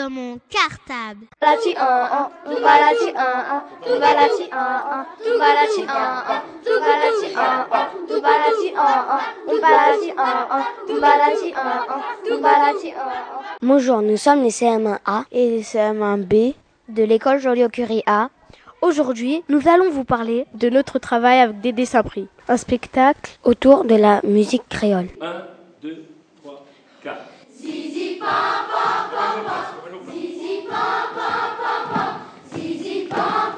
Un un. Bonjour, nous sommes les CM1A et les CM1B de l'école Joliot-Curie A. Aujourd'hui, nous allons vous parler de notre travail avec Dédé Saint-Prix, un spectacle autour de la musique créole. 1, 2, 3, 4. Zizi pam pam pam pa pa pa pa, zizi pa.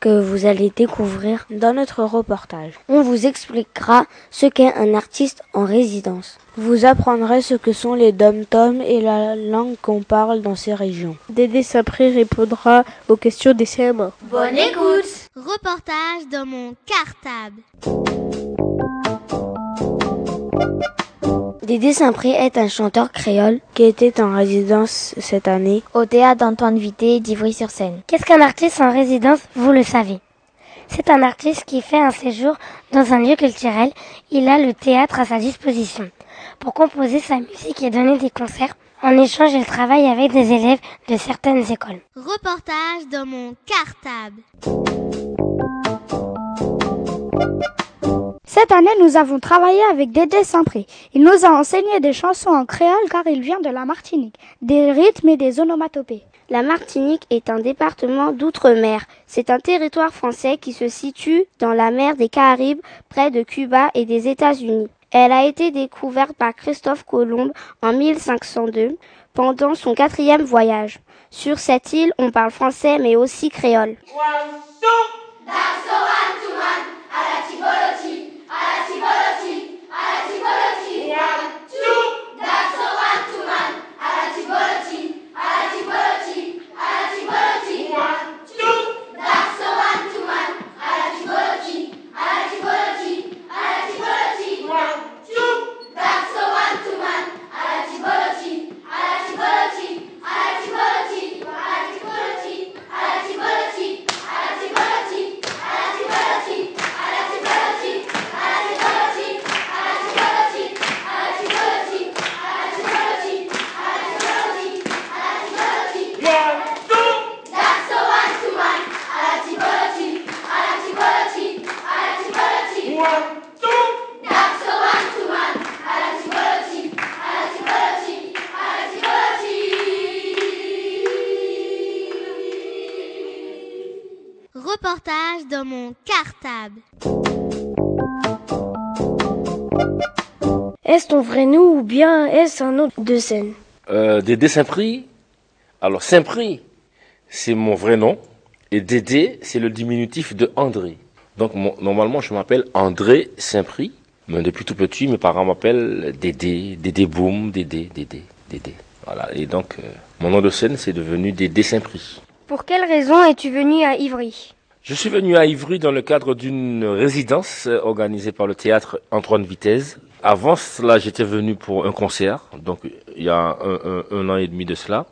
Que vous allez découvrir dans notre reportage. On vous expliquera ce qu'est un artiste en résidence. Vous apprendrez ce que sont les dom-toms et la langue qu'on parle dans ces régions. Dédé Saint-Prix répondra aux questions des CM1. Bonne écoute Reportage dans mon cartable. Dédé Saint-Prix est un chanteur créole qui était en résidence cette année au théâtre d'Antoine Vité d'Ivry-sur-Seine. Qu'est-ce qu'un artiste en résidence Vous le savez? C'est un artiste qui fait un séjour dans un lieu culturel. Il a le théâtre à sa disposition pour composer sa musique et donner des concerts. En échange, il travaille avec des élèves de certaines écoles. Reportage dans mon cartable. Cette année, nous avons travaillé avec Dédé Saint-Prix. Il nous a enseigné des chansons en créole car il vient de la Martinique, des rythmes et des onomatopées. La Martinique est un département d'outre-mer. C'est un territoire français qui se situe dans la mer des Caraïbes, près de Cuba et des États-Unis. Elle a été découverte par Christophe Colomb en 1502 pendant son quatrième voyage. Sur cette île, on parle français mais aussi créole. Gracias. Dans mon cartable. Est-ce ton vrai nom ou bien est-ce un nom de scène Euh, Dédé Saint-Prix. Alors, Saint-Prix, c'est mon vrai nom. Et Dédé, c'est le diminutif de André. Donc, mon- normalement, je m'appelle André Saint-Prix. Mais depuis tout petit, mes parents m'appellent Dédé, Dédé Boum, Dédé, Dédé, Dédé. Voilà. Et donc, euh, mon nom de scène, c'est devenu Dédé Saint-Prix. Pour quelle raison es-tu venu à Ivry? Je suis venu à Ivry dans le cadre d'une résidence organisée par le théâtre Antoine Vitesse. Avant cela, j'étais venu pour un concert, donc il y a un, an et demi de cela.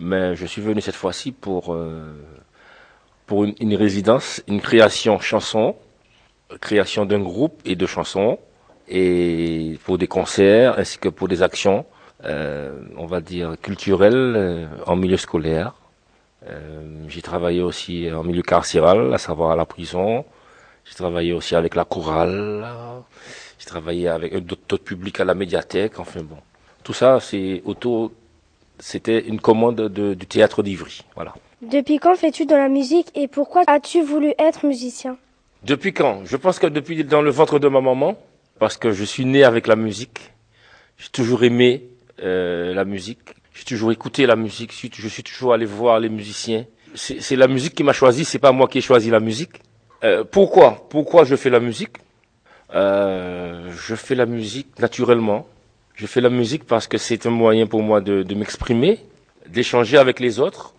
Mais je suis venu cette fois-ci pour, euh, pour une, une, résidence, une création chanson, création d'un groupe et de chansons, et pour des concerts ainsi que pour des actions, euh, on va dire, culturelles euh, en milieu scolaire. Euh, j'ai travaillé aussi en milieu carcéral, à savoir à la prison. J'ai travaillé aussi avec la chorale. J'ai travaillé avec d'autres publics à la médiathèque. Enfin bon, tout ça, c'est autour. C'était une commande de, du théâtre d'Ivry. Voilà. Depuis quand fais-tu de la musique et pourquoi as-tu voulu être musicien? Depuis quand? Je pense que depuis dans le ventre de ma maman, parce que je suis né avec la musique. J'ai toujours aimé euh, la musique. J'ai toujours écouté la musique, je suis toujours allé voir les musiciens. C'est la musique qui m'a choisi, c'est pas moi qui ai choisi la musique. Euh, pourquoi? Pourquoi je fais la musique? Euh, Je fais la musique naturellement. Je fais la musique parce que c'est un moyen pour moi de, de m'exprimer, d'échanger avec les autres,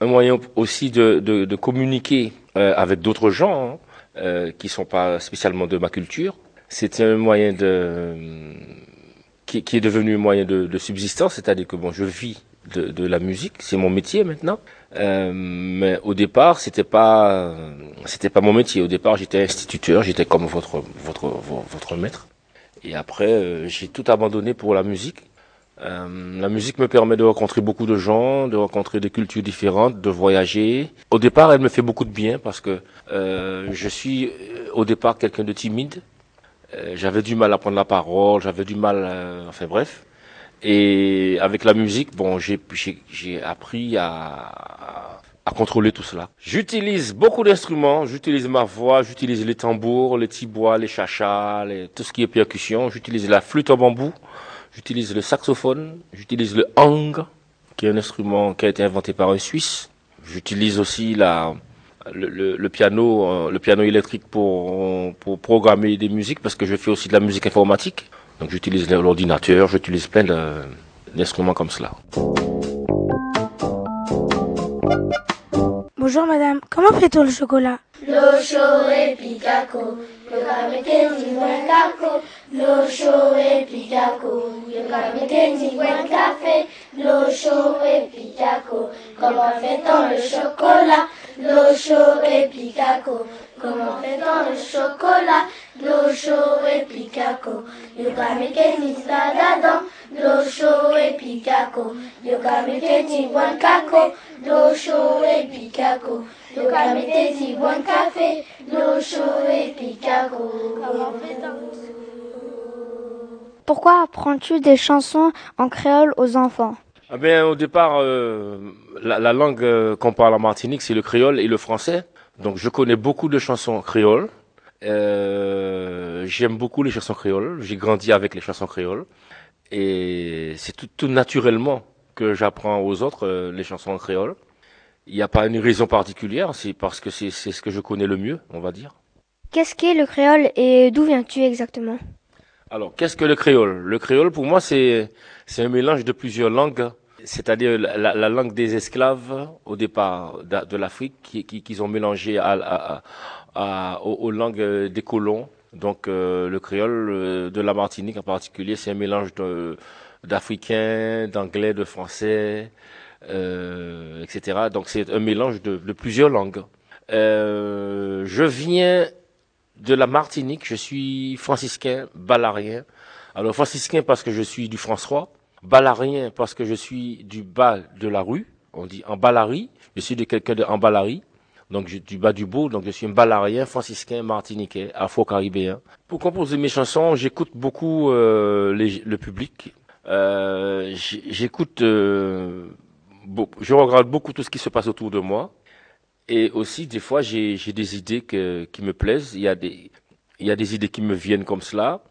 un moyen aussi de, de, de communiquer euh, avec d'autres gens hein, euh, qui sont pas spécialement de ma culture. C'est un moyen de qui, qui est devenu un moyen de, de subsistance, c'est-à-dire que bon, je vis de, de la musique, c'est mon métier maintenant. Euh, mais au départ, c'était pas, c'était pas mon métier. Au départ, j'étais instituteur, j'étais comme votre votre votre maître. Et après, euh, j'ai tout abandonné pour la musique. Euh, la musique me permet de rencontrer beaucoup de gens, de rencontrer des cultures différentes, de voyager. Au départ, elle me fait beaucoup de bien parce que euh, je suis au départ quelqu'un de timide. Euh, j'avais du mal à prendre la parole, j'avais du mal, euh, enfin bref. Et avec la musique, bon, j'ai j'ai appris à, à contrôler tout cela. J'utilise beaucoup d'instruments, j'utilise ma voix, j'utilise les tambours, les tibois, les chachas, les, tout ce qui est percussion. J'utilise la flûte en bambou, j'utilise le saxophone, j'utilise le hang, qui est un instrument qui a été inventé par un Suisse. J'utilise aussi la, le, le, le, piano, euh, le piano électrique pour, pour programmer des musiques parce que je fais aussi de la musique informatique. Donc j'utilise l'ordinateur, j'utilise plein d'instruments comme cela. Bonjour madame, comment fait-on le chocolat? Lo chaud et picaco, le gamete ni buen caco, lo chaud et picaco, le buen café, lo chaud et picaco, comment fait-on le chocolat chaud et picaco, comment fait-on le chocolat chaud et picaco, le sadadon, l'eau chaud et picaco, le caco, l'eau chaud et picaco, café, l'eau et Pourquoi apprends-tu des chansons en créole aux enfants? Ah bien, au départ, euh, la, la, langue euh, qu'on parle en Martinique, c'est le créole et le français. Donc, je connais beaucoup de chansons créoles. Euh, J'aime beaucoup les chansons créoles. J'ai grandi avec les chansons créoles. Et c'est tout, tout, naturellement que j'apprends aux autres euh, les chansons en créole. Il n'y a pas une raison particulière, c'est parce que c'est ce que je connais le mieux, on va dire. Qu'est-ce qu'est le créole et d'où viens-tu exactement? Alors, qu'est-ce que le créole? Le créole, pour moi, c'est un mélange de plusieurs langues c'est-à-dire la, la, langue des esclaves au départ de, de l'Afrique qu'ils qui, qui ont mélangé à, à, à, aux, aux, langues des colons. Donc euh, le créole euh, de la Martinique en particulier, c'est un mélange d'africain, d'anglais, de français, euh, etc. Donc c'est un mélange de, de plusieurs langues. Euh, je viens de la Martinique, je suis franciscain, balarien. Alors franciscain parce que je suis du François Balarien parce que je suis du bas de la rue, on dit en Balari, je suis de quelqu'un de en Balari, donc du bas du beau, donc je suis un balarien, franciscain, martiniquais, afro-caribéen. Pour composer mes chansons, j'écoute beaucoup euh, le public, euh, j'écoute, euh, je regarde beaucoup tout ce qui se passe autour de moi, et aussi des fois j'ai des idées qui me plaisent, il y a des, idées qui me viennent comme cela,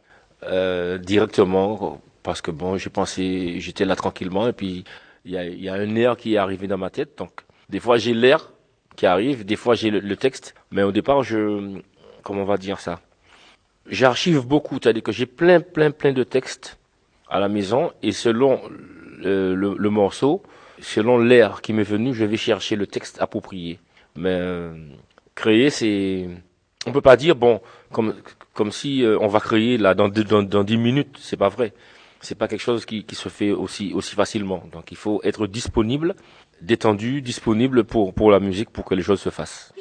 euh, directement parce que bon, j'étais là tranquillement et puis il y a, un air qui est arrivé dans ma tête. Donc des fois j'ai l'air qui arrive, des fois j'ai le, texte, mais au départ je, comment on va dire ça, j'archive beaucoup, c'est-à-dire que j'ai plein, plein, plein de textes à la maison et selon le morceau, selon l'air qui m'est venu, je vais chercher le texte approprié. Mais euh, créer, c'est, on peut pas dire bon, comme comme si euh, on va créer là dans dans dans dix minutes, c'est pas vrai. C'est pas quelque chose qui, qui se fait aussi aussi facilement. Donc il faut être disponible, détendu, disponible pour pour la musique, pour que les choses se fassent.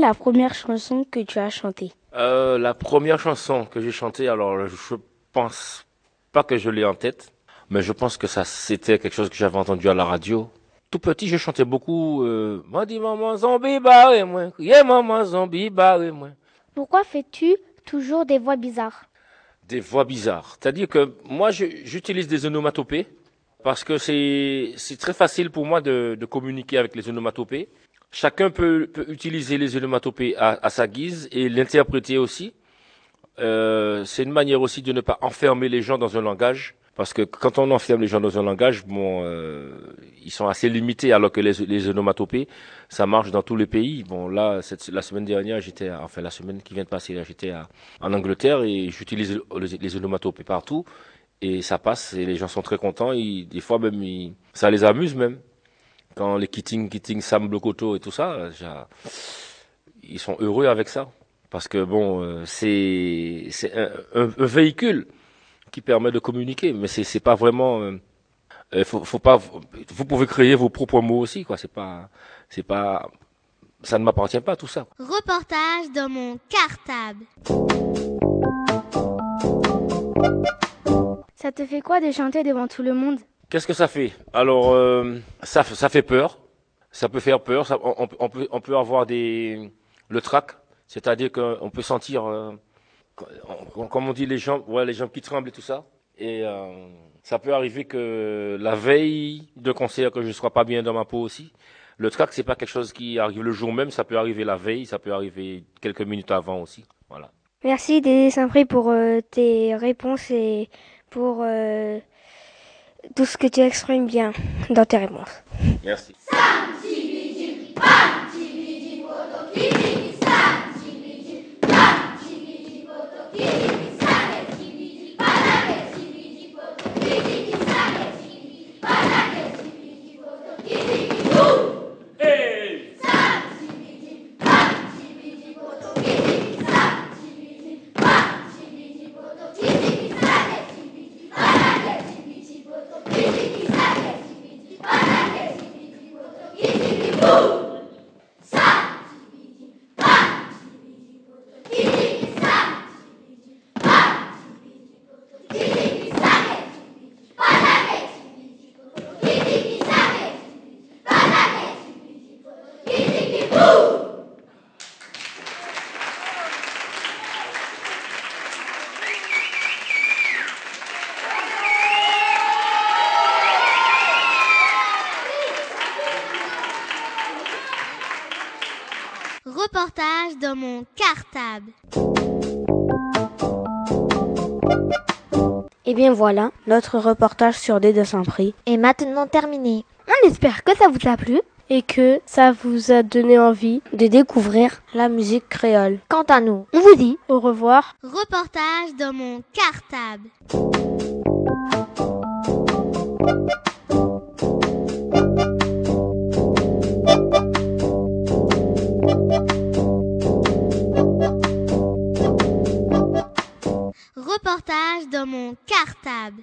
Est la première chanson que tu as chantée Euh, la première chanson que j'ai chantée, alors je pense pas que je l'ai en tête, mais je pense que ça c'était quelque chose que j'avais entendu à la radio. Tout petit, je chantais beaucoup. Euh, M'a dit maman zombie barré moi, yeah maman zombie barré moi. Pourquoi fais-tu toujours des voix bizarres Des voix bizarres. C'est-à-dire que moi, j'utilise des onomatopées parce que c'est c'est très facile pour moi de, de communiquer avec les onomatopées. Chacun peut, peut utiliser les onomatopées à, à sa guise et l'interpréter aussi. Euh, c'est une manière aussi de ne pas enfermer les gens dans un langage. Parce que quand on enferme les gens dans un langage, bon, euh, ils sont assez limités, alors que les, les onomatopées, ça marche dans tous les pays. Bon, là, cette, la semaine dernière, j'étais, enfin la semaine qui vient de passer, j'étais en Angleterre et j'utilise les, les onomatopées partout et ça passe et les gens sont très contents. Ils, des fois même, ils- ça les amuse même quand les Kitting, Kitting, Sam Blocoto et tout ça, ils sont heureux avec ça. Parce que bon, euh, c'est c'est un, un- un véhicule qui permet de communiquer, mais c'est c'est pas vraiment. euh, euh, faut, faut pas. Vous pouvez créer vos propres mots aussi, quoi. C'est pas, c'est pas. Ça ne m'appartient pas tout ça. Reportage dans mon cartable. Ça te fait quoi de chanter devant tout le monde? Qu'est-ce que ça fait Alors, euh, ça, ça fait peur. Ça peut faire peur. On, peut- on peut, avoir des le trac, c'est-à-dire qu'on peut sentir, euh, comme on dit, les jambes, ouais, les jambes qui tremblent et tout ça. Et euh, ça peut arriver que la veille de concert, que je ne sois pas bien dans ma peau aussi. Le trac, c'est pas quelque chose qui arrive le jour même. Ça peut arriver la veille, ça peut arriver quelques minutes avant aussi. Voilà. Merci Dédé Saint-Prix pour euh, tes réponses et pour euh, tout ce que tu exprimes bien dans tes réponses. Merci. Reportage dans mon cartable. Et bien voilà, notre reportage sur Dédé Saint-Prix. est maintenant terminé. On espère que ça vous a plu. Et que ça vous a donné envie de découvrir la musique créole. Quant à nous, On vous dit Au revoir. Reportage dans mon cartable. Reportage dans mon cartable.